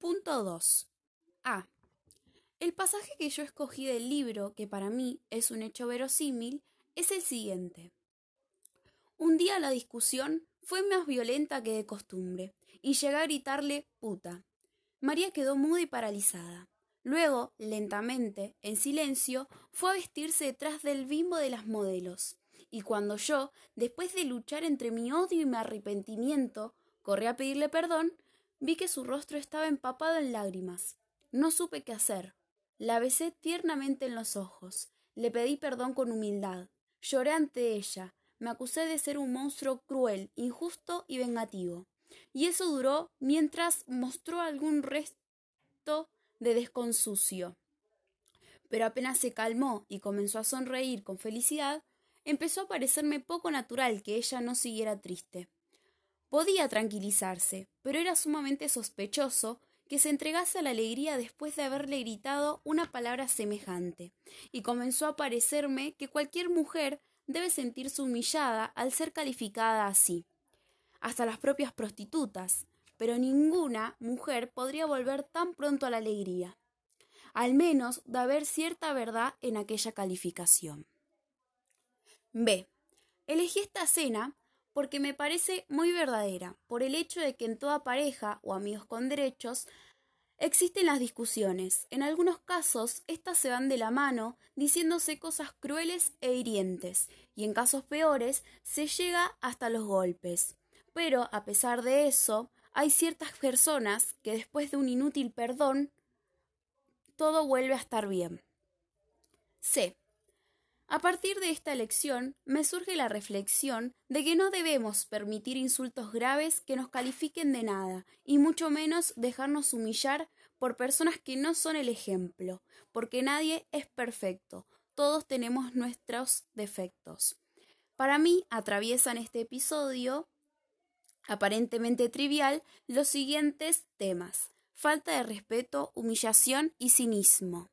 Punto 2. A. El pasaje que yo escogí del libro, que para mí es un hecho verosímil, es el siguiente. Un día la discusión fue más violenta que de costumbre, y llegué a gritarle puta. María quedó muda y paralizada. Luego, lentamente, en silencio, fue a vestirse detrás del bimbo de las modelos. Y cuando yo, después de luchar entre mi odio y mi arrepentimiento, corrí a pedirle perdón, vi que su rostro estaba empapado en lágrimas. No supe qué hacer. La besé tiernamente en los ojos. Le pedí perdón con humildad. Lloré ante ella. Me acusé de ser un monstruo cruel, injusto y vengativo. Y eso duró mientras mostró algún resto de desconsucio. Pero apenas se calmó y comenzó a sonreír con felicidad, empezó a parecerme poco natural que ella no siguiera triste. Podía tranquilizarse, pero era sumamente sospechoso que se entregase a la alegría después de haberle gritado una palabra semejante, y comenzó a parecerme que cualquier mujer debe sentirse humillada al ser calificada así. Hasta las propias prostitutas, pero ninguna mujer podría volver tan pronto a la alegría. Al menos de haber cierta verdad en aquella calificación. B. Elegí esta cena porque me parece muy verdadera, por el hecho de que en toda pareja o amigos con derechos existen las discusiones. En algunos casos, éstas se van de la mano, diciéndose cosas crueles e hirientes, y en casos peores se llega hasta los golpes. Pero, a pesar de eso, hay ciertas personas que después de un inútil perdón, todo vuelve a estar bien. C. A partir de esta lección me surge la reflexión de que no debemos permitir insultos graves que nos califiquen de nada, y mucho menos dejarnos humillar por personas que no son el ejemplo, porque nadie es perfecto, todos tenemos nuestros defectos. Para mí atraviesan este episodio, aparentemente trivial, los siguientes temas falta de respeto, humillación y cinismo.